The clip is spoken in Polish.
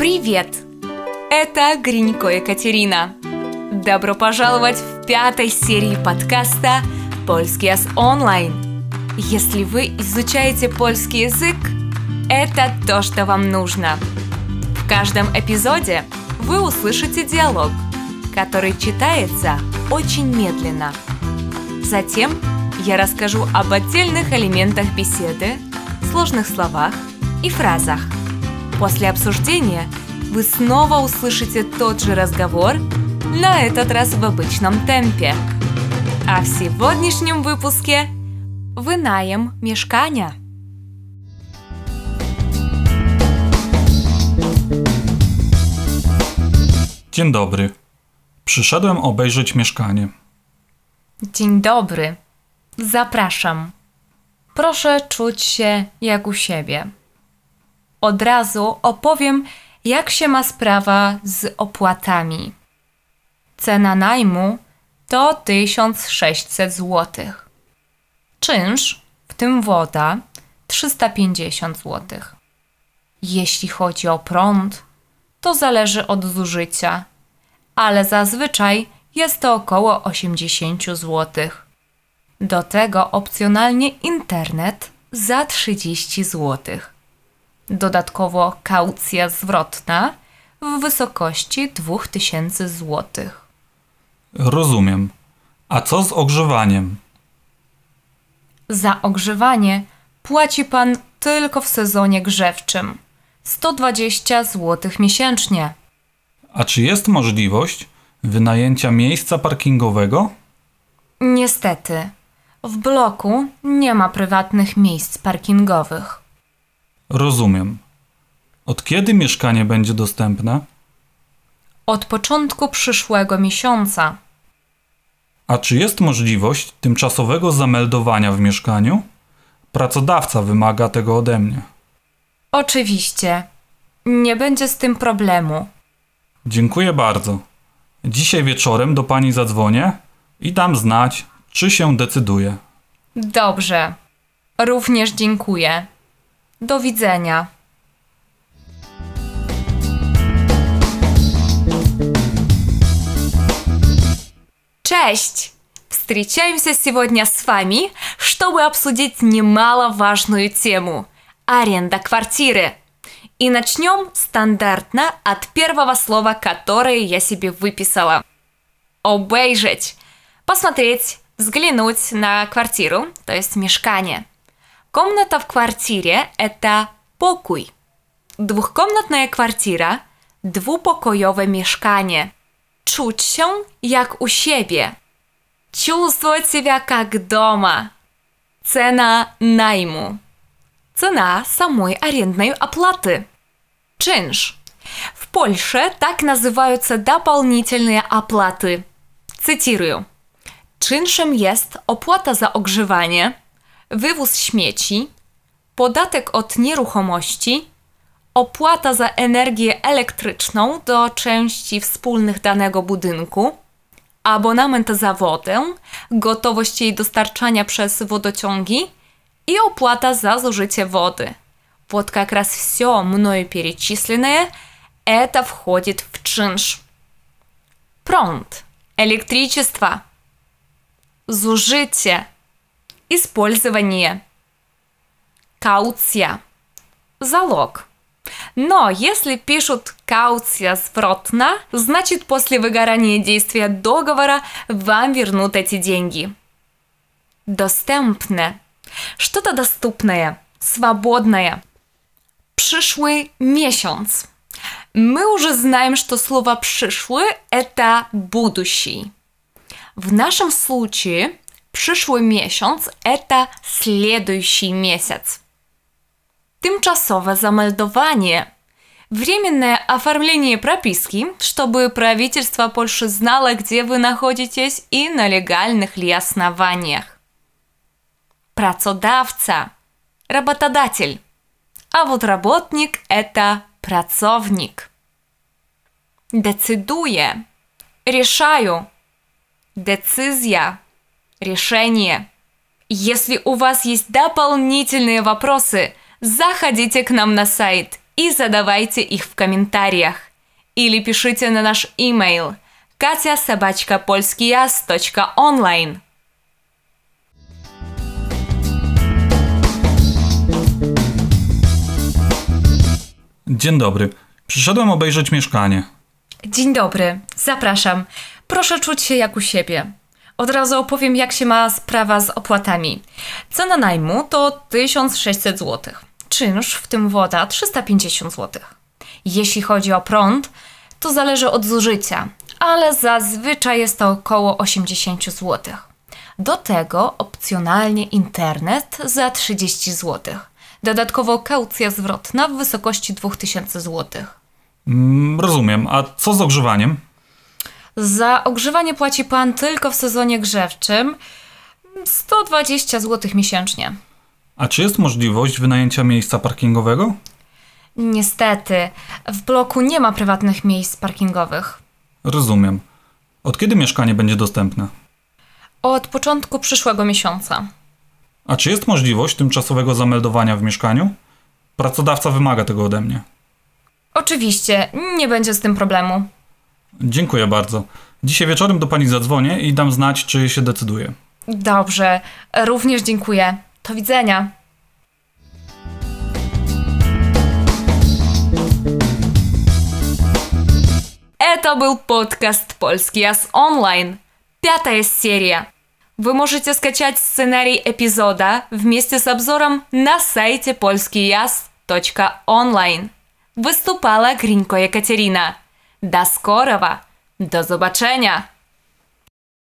Привет! Это Гринько Екатерина. Добро пожаловать в пятой серии подкаста «Польский с онлайн». Если вы изучаете польский язык, это то, что вам нужно. В каждом эпизоде вы услышите диалог, который читается очень медленно. Затем я расскажу об отдельных элементах беседы, сложных словах и фразах. После обсуждения вы снова услышите тот же разговор, на этот раз в обычном темпе. А в сегодняшнем выпуске вынаем mieszkania. Dzień dobry. Przyszedłem obejrzeć mieszkanie. Dzień dobry. Zapraszam. Proszę czuć się jak u siebie. Od razu opowiem, jak się ma sprawa z opłatami. Cena najmu to 1600 zł. Czynsz, w tym woda, 350 zł. Jeśli chodzi o prąd, to zależy od zużycia, ale zazwyczaj jest to około 80 zł. Do tego opcjonalnie internet za 30 zł. Dodatkowo kaucja zwrotna w wysokości 2000 zł. Rozumiem. A co z ogrzewaniem? Za ogrzewanie płaci pan tylko w sezonie grzewczym 120 zł miesięcznie. A czy jest możliwość wynajęcia miejsca parkingowego? Niestety, w bloku nie ma prywatnych miejsc parkingowych. Rozumiem. Od kiedy mieszkanie będzie dostępne? Od początku przyszłego miesiąca A czy jest możliwość tymczasowego zameldowania w mieszkaniu? Pracodawca wymaga tego ode mnie. Oczywiście. Nie będzie z tym problemu. Dziękuję bardzo. Dzisiaj wieczorem do pani zadzwonię i dam znać, czy się decyduje. Dobrze. Również dziękuję. Do widzenia. Cześć! Встречаемся сегодня с вами, чтобы обсудить немаловажную тему – аренда квартиры. И начнем стандартно от первого слова, которое я себе выписала. Обейжить. Посмотреть, взглянуть на квартиру, то есть mieszkanie. Комната в квартире – это покой. Двухкомнатная квартира – двупокоjowe mieszkanie. Czuć się jak u siebie. Чувствовать себя как дома. Цена найму. Цена самой арендной оплаты. Czynsz. W Polsce tak nazywаются дополнительные оплаты. Cytuję. Czynszem jest opłata za ogrzewanie, wywóz śmieci, podatek od nieruchomości, opłata za energię elektryczną do części wspólnych danego budynku, abonament za wodę, gotowość jej dostarczania przez wodociągi и оплата за zużycie wody. Вот как раз все мною перечисленное это входит в czynsz. Prąd, электричество, zużycie, использование, кауция, залог. Но если пишут кауция zwrotna, значит после выгорания действия договора вам вернут эти деньги. Достępne. Что-то доступное, свободное. Przyszły miesiąc. Мы уже знаем, что слово «przyszły» – это будущий. В нашем случае przyszły miesiąc – это следующий месяц. Тимчасовое заmeldowanie. Временное оформление прописки, чтобы правительство Польши знало, где вы находитесь и на легальных ли основаниях. Pracodawca. Работодатель. А вот работник – это pracownik. Decyduje. Решаю. Decyzja. Решение. Если у вас есть дополнительные вопросы – заходите к нам на сайт и задавайте их в комментариях. Или пишите на наш email katiasобачкапольскияс.онлайн. Dzień dobry. Przyszedłem obejrzeć mieszkanie. Dzień dobry, zapraszam. Proszę czuć się jak u siebie. Od razu opowiem, jak się ma sprawa z opłatami. Cena najmu to 1600 zł. Czynsz, w tym woda, 350 zł. Jeśli chodzi o prąd, to zależy od zużycia, ale zazwyczaj jest to około 80 zł. Do tego opcjonalnie internet za 30 zł. Dodatkowo kaucja zwrotna w wysokości 2000 zł. Mm, rozumiem. A co z ogrzewaniem? Za ogrzewanie płaci pan tylko w sezonie grzewczym 120 zł miesięcznie. A czy jest możliwość wynajęcia miejsca parkingowego? Niestety, w bloku nie ma prywatnych miejsc parkingowych. Rozumiem. Od kiedy mieszkanie będzie dostępne? Od początku przyszłego miesiąca. A czy jest możliwość tymczasowego zameldowania w mieszkaniu? Pracodawca wymaga tego ode mnie. Oczywiście, nie będzie z tym problemu. Dziękuję bardzo. Dzisiaj wieczorem do pani zadzwonię i dam znać, czy się decyduje. Dobrze, również dziękuję. Do widzenia. Это был подкаст «Польский Яс онлайн». Пятая серия. Вы можете скачать сценарий эпизода вместе с обзором на сайте polskijaz.online. Wystупала Гринько Екатерина. Do skorowa. Do zobaczenia.